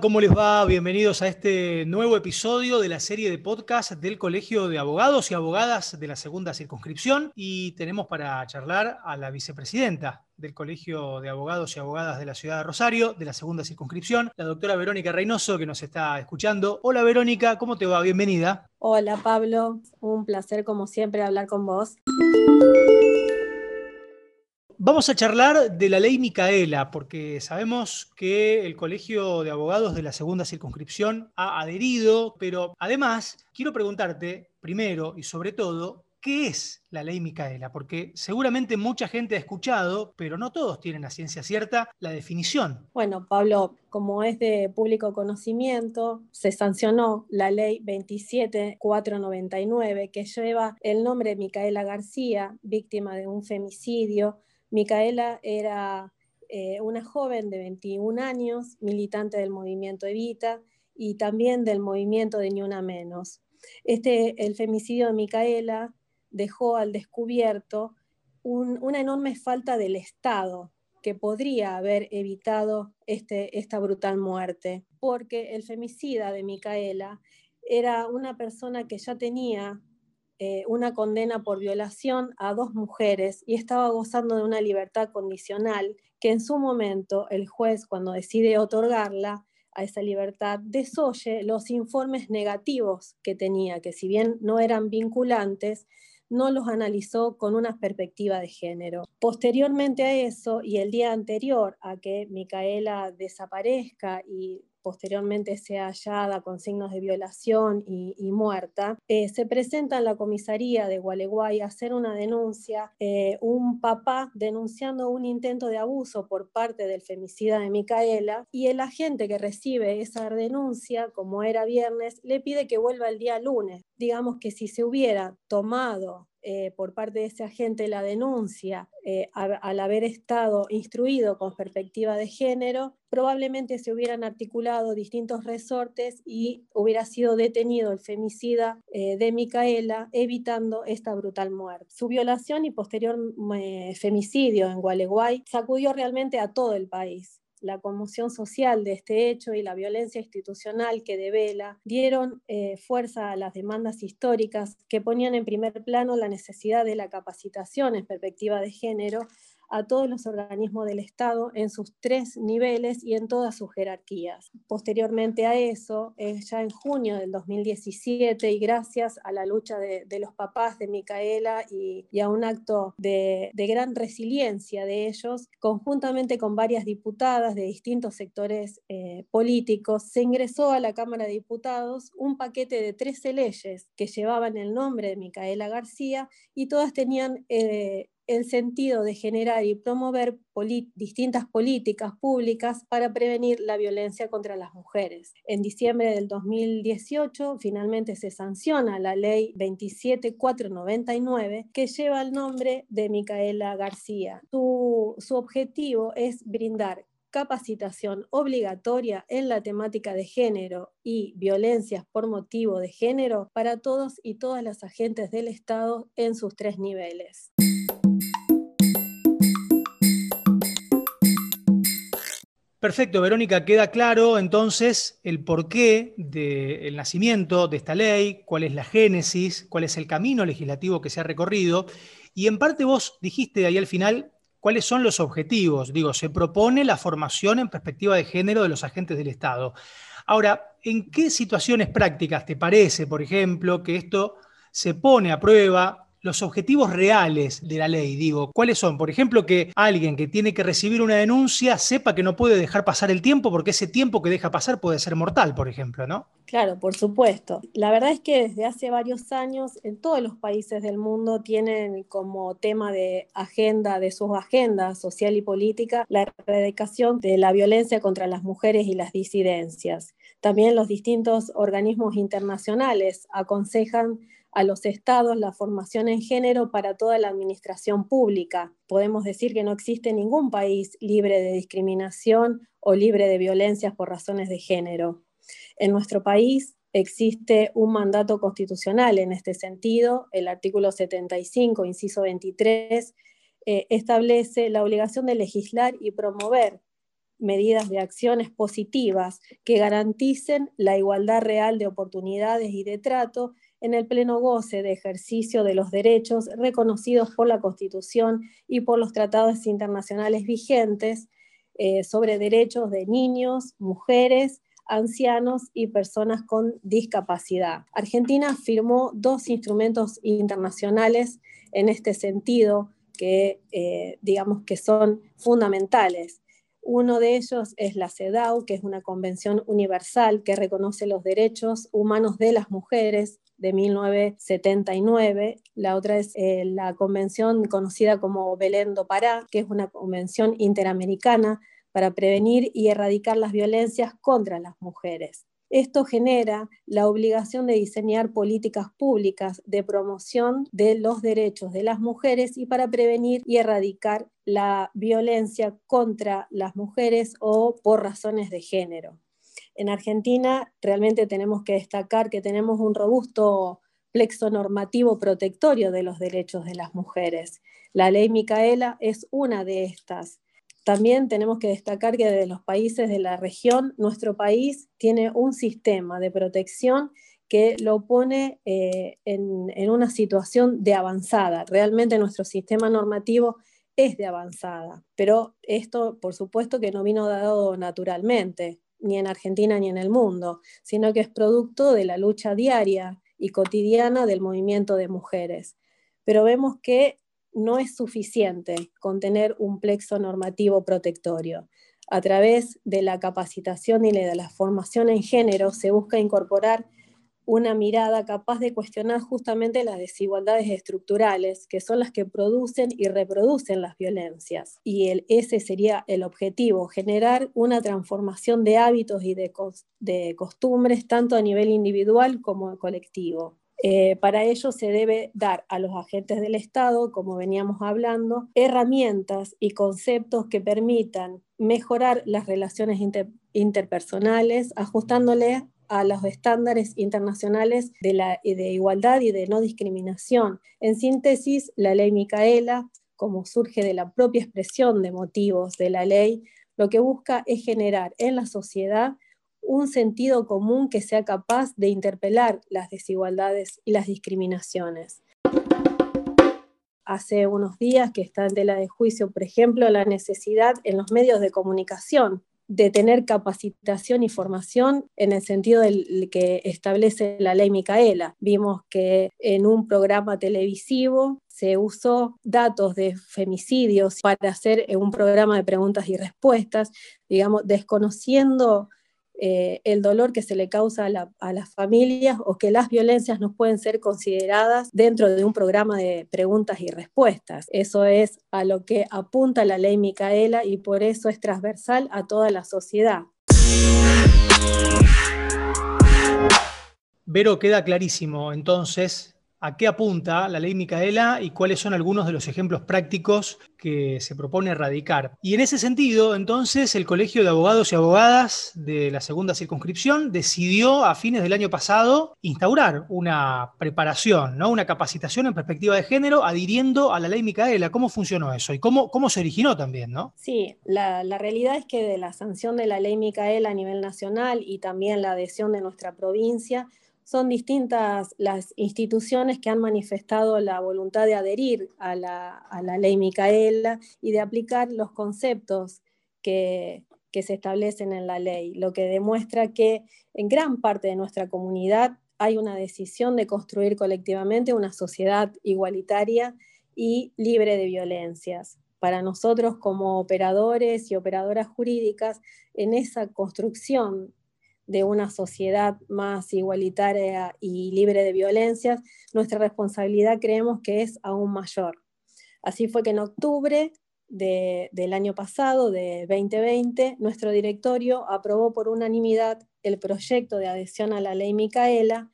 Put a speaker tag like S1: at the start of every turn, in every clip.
S1: ¿cómo les va? Bienvenidos a este nuevo episodio de la serie de podcast del Colegio de Abogados y Abogadas de la Segunda Circunscripción. Y tenemos para charlar a la vicepresidenta del Colegio de Abogados y Abogadas de la Ciudad de Rosario, de la Segunda Circunscripción, la doctora Verónica Reynoso, que nos está escuchando. Hola Verónica, ¿cómo te va? Bienvenida.
S2: Hola Pablo, un placer como siempre hablar con vos.
S1: Vamos a charlar de la ley Micaela, porque sabemos que el Colegio de Abogados de la Segunda Circunscripción ha adherido, pero además quiero preguntarte, primero y sobre todo, ¿qué es la ley Micaela? Porque seguramente mucha gente ha escuchado, pero no todos tienen a ciencia cierta la definición.
S2: Bueno, Pablo, como es de público conocimiento, se sancionó la ley 27499 que lleva el nombre de Micaela García, víctima de un femicidio Micaela era eh, una joven de 21 años, militante del movimiento Evita y también del movimiento de Ni Una Menos. Este, el femicidio de Micaela dejó al descubierto una enorme falta del Estado que podría haber evitado este, esta brutal muerte, porque el femicida de Micaela era una persona que ya tenía eh, una condena por violación a dos mujeres y estaba gozando de una libertad condicional que en su momento el juez, cuando decide otorgarla a esa libertad, desoye los informes negativos que tenía, que si bien no eran vinculantes, no los analizó con una perspectiva de género. Posteriormente a eso y el día anterior a que Micaela desaparezca y posteriormente sea hallada con signos de violación y, muerta, eh, se presenta en la comisaría de Gualeguay a hacer una denuncia, eh, un papá denunciando un intento de abuso por parte del femicida de Micaela y el agente que recibe esa denuncia, como era viernes, le pide que vuelva el día lunes. Digamos que si se hubiera tomado eh, por parte de ese agente la denuncia eh, al haber estado instruido con perspectiva de género, probablemente se hubieran articulado distintos resortes y hubiera sido detenido el femicida eh, de Micaela, evitando esta brutal muerte. Su violación y posterior femicidio en Gualeguay sacudió realmente a todo el país la conmoción social de este hecho y la violencia institucional que devela dieron eh, fuerza a las demandas históricas que ponían en primer plano la necesidad de la capacitación en perspectiva de género a todos los organismos del Estado en sus tres niveles y en todas sus jerarquías. Posteriormente a eso, ya en junio del 2017 y gracias a la lucha de, los papás de Micaela y, a un acto de, gran resiliencia de ellos, conjuntamente con varias diputadas de distintos sectores eh, políticos, se ingresó a la Cámara de Diputados un paquete de 13 leyes que llevaban el nombre de Micaela García y todas tenían eh, el sentido de generar y promover distintas políticas públicas para prevenir la violencia contra las mujeres. En diciembre del 2018 finalmente se sanciona la ley 27499 que lleva el nombre de Micaela García. Su, su objetivo es brindar capacitación obligatoria en la temática de género y violencias por motivo de género para todos y todas las agentes del Estado en sus tres niveles.
S1: Perfecto, Verónica, queda claro entonces el porqué del nacimiento de esta ley, cuál es la génesis, cuál es el camino legislativo que se ha recorrido. Y en parte vos dijiste ahí al final cuáles son los objetivos. Digo, se propone la formación en perspectiva de género de los agentes del Estado. Ahora, ¿en qué situaciones prácticas te parece, por ejemplo, que esto se pone a prueba los objetivos reales de la ley, digo, ¿cuáles son? Por ejemplo, que alguien que tiene que recibir una denuncia sepa que no puede dejar pasar el tiempo porque ese tiempo que deja pasar puede ser mortal, por ejemplo, ¿no?
S2: Claro, por supuesto. La verdad es que desde hace varios años en todos los países del mundo tienen como tema de agenda, de sus agendas social y política, la erradicación de la violencia contra las mujeres y las disidencias. También los distintos organismos internacionales aconsejan a los estados la formación en género para toda la administración pública. Podemos decir que no existe ningún país libre de discriminación o libre de violencias por razones de género. En nuestro país existe un mandato constitucional en este sentido. El artículo 75, inciso 23, eh, establece la obligación de legislar y promover medidas de acciones positivas que garanticen la igualdad real de oportunidades y de trato en el pleno goce de ejercicio de los derechos reconocidos por la Constitución y por los tratados internacionales vigentes eh, sobre derechos de niños, mujeres, ancianos y personas con discapacidad. Argentina firmó dos instrumentos internacionales en este sentido que eh, digamos que son fundamentales. Uno de ellos es la CEDAW, que es una convención universal que reconoce los derechos humanos de las mujeres de 1979. La otra es eh, la convención conocida como Belén do Pará, que es una convención interamericana para prevenir y erradicar las violencias contra las mujeres. Esto genera la obligación de diseñar políticas públicas de promoción de los derechos de las mujeres y para prevenir y erradicar la violencia contra las mujeres o por razones de género. En Argentina realmente tenemos que destacar que tenemos un robusto plexo normativo protectorio de los derechos de las mujeres. La ley Micaela es una de estas. También tenemos que destacar que de los países de la región, nuestro país tiene un sistema de protección que lo pone eh, en, en, una situación de avanzada. Realmente nuestro sistema normativo es de avanzada, pero esto por supuesto que no vino dado naturalmente, ni en Argentina ni en el mundo, sino que es producto de la lucha diaria y cotidiana del movimiento de mujeres. Pero vemos que no es suficiente con tener un plexo normativo protectorio. A través de la capacitación y de la formación en género se busca incorporar una mirada capaz de cuestionar justamente las desigualdades estructurales, que son las que producen y reproducen las violencias. Y el, ese sería el objetivo, generar una transformación de hábitos y de, de costumbres, tanto a nivel individual como colectivo. Eh, para ello se debe dar a los agentes del Estado, como veníamos hablando, herramientas y conceptos que permitan mejorar las relaciones interpersonales, ajustándole a los estándares internacionales de igualdad y de no discriminación. En síntesis, la ley Micaela, como surge de la propia expresión de motivos de la ley, lo que busca es generar en la sociedad un sentido común que sea capaz de interpelar las desigualdades y las discriminaciones. Hace unos días que está en tela de juicio, por ejemplo, la necesidad en los medios de comunicación de tener capacitación y formación en el sentido del que establece la ley Micaela. Vimos que en un programa televisivo se usó datos de femicidios para hacer un programa de preguntas y respuestas, digamos, desconociendo eh, el dolor que se le causa a, las familias o que las violencias no pueden ser consideradas dentro de un programa de preguntas y respuestas. Eso es a lo que apunta la ley Micaela y por eso es transversal a toda la sociedad.
S1: Vero, queda clarísimo entonces a qué apunta la ley Micaela y cuáles son algunos de los ejemplos prácticos que se propone erradicar. Y en ese sentido, entonces, el Colegio de Abogados y Abogadas de la segunda circunscripción decidió a fines del año pasado instaurar una preparación, ¿no? una capacitación en perspectiva de género adhiriendo a la ley Micaela. ¿Cómo funcionó eso y cómo, cómo se originó también? ¿no?
S2: Sí, la, la realidad es que de la sanción de la ley Micaela a nivel nacional y también la adhesión de nuestra provincia, son distintas las instituciones que han manifestado la voluntad de adherir a la, ley Micaela y de aplicar los conceptos que, se establecen en la ley, lo que demuestra que en gran parte de nuestra comunidad hay una decisión de construir colectivamente una sociedad igualitaria y libre de violencias. Para nosotros como operadores y operadoras jurídicas, en esa construcción de una sociedad más igualitaria y libre de violencias, nuestra responsabilidad creemos que es aún mayor. Así fue que en octubre del año pasado, de 2020, nuestro directorio aprobó por unanimidad el proyecto de adhesión a la ley Micaela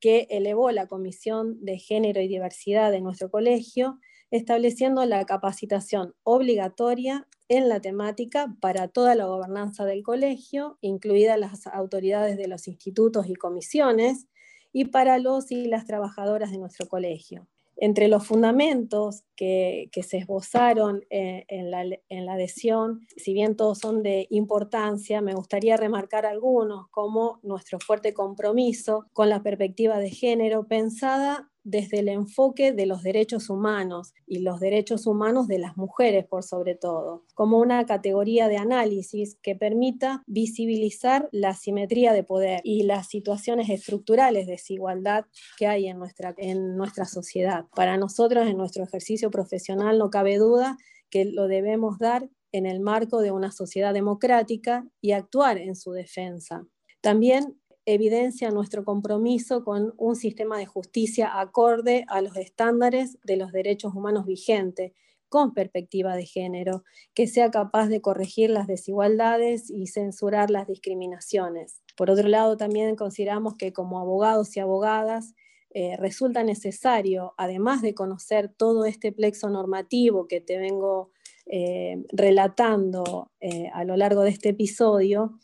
S2: que elevó la Comisión de Género y Diversidad de nuestro colegio, estableciendo la capacitación obligatoria en la temática para toda la gobernanza del colegio, incluidas las autoridades de los institutos y comisiones, y para los y las trabajadoras de nuestro colegio. Entre los fundamentos que, se esbozaron eh, en, la, adhesión, si bien todos son de importancia, me gustaría remarcar algunos, como nuestro fuerte compromiso con la perspectiva de género pensada desde el enfoque de los derechos humanos y los derechos humanos de las mujeres por sobre todo, como una categoría de análisis que permita visibilizar la asimetría de poder y las situaciones estructurales de desigualdad que hay en nuestra, en nuestra sociedad. Para nosotros, en nuestro ejercicio profesional, no cabe duda que lo debemos dar en el marco de una sociedad democrática y actuar en su defensa. También evidencia nuestro compromiso con un sistema de justicia acorde a los estándares de los derechos humanos vigentes, con perspectiva de género, que sea capaz de corregir las desigualdades y censurar las discriminaciones. Por otro lado, también consideramos que como abogados y abogadas eh, resulta necesario, además de conocer todo este plexo normativo que te vengo eh, relatando eh, a lo largo de este episodio,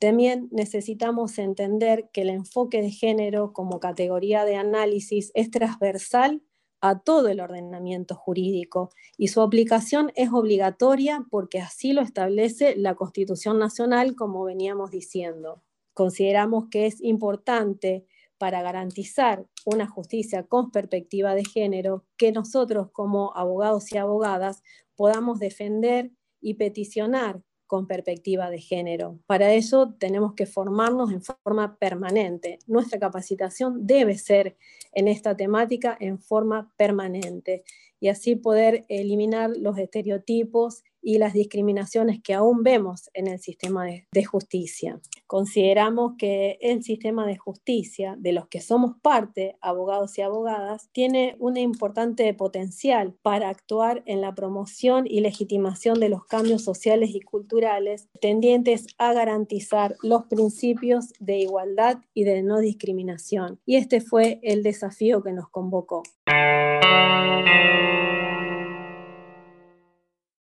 S2: también necesitamos entender que el enfoque de género como categoría de análisis es transversal a todo el ordenamiento jurídico y su aplicación es obligatoria porque así lo establece la Constitución Nacional, como veníamos diciendo. Consideramos que es importante para garantizar una justicia con perspectiva de género que nosotros como abogados y abogadas podamos defender y peticionar con perspectiva de género. Para eso tenemos que formarnos en forma permanente. Nuestra capacitación debe ser en esta temática en forma permanente y así poder eliminar los estereotipos y las discriminaciones que aún vemos en el sistema de, justicia. Consideramos que el sistema de justicia, de los que somos parte, abogados y abogadas, tiene un importante potencial para actuar en la promoción y legitimación de los cambios sociales y culturales tendientes a garantizar los principios de igualdad y de no discriminación. Y este fue el desafío que nos convocó.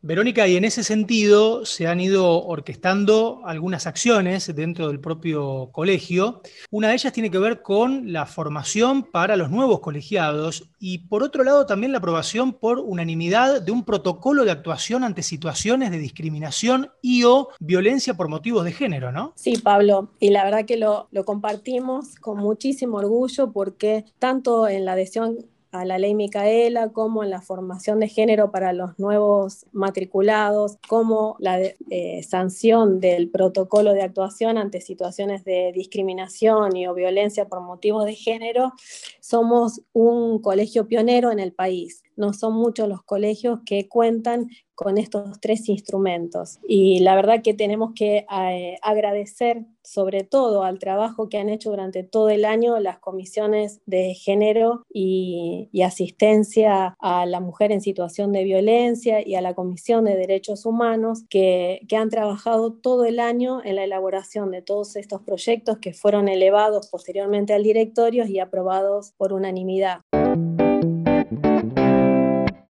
S1: Verónica, y en ese sentido se han ido orquestando algunas acciones dentro del propio colegio. Una de ellas tiene que ver con la formación para los nuevos colegiados y por otro lado también la aprobación por unanimidad de un protocolo de actuación ante situaciones de discriminación y o violencia por motivos de género, ¿no?
S2: Sí, Pablo, y la verdad que lo, lo compartimos con muchísimo orgullo porque tanto en la adhesión a la ley Micaela, como en la formación de género para los nuevos matriculados, como la eh, sanción del protocolo de actuación ante situaciones de discriminación y o violencia por motivos de género, somos un colegio pionero en el país. No son muchos los colegios que cuentan con estos tres instrumentos. Y la verdad que tenemos que eh, agradecer sobre todo al trabajo que han hecho durante todo el año las comisiones de género y, asistencia a la mujer en situación de violencia y a la Comisión de Derechos Humanos que, que han trabajado todo el año en la elaboración de todos estos proyectos que fueron elevados posteriormente al directorio y aprobados por unanimidad.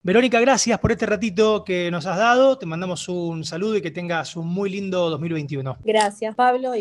S1: Verónica, gracias por este ratito que nos has dado. Te mandamos un saludo y que tengas un muy lindo 2021.
S2: Gracias, Pablo.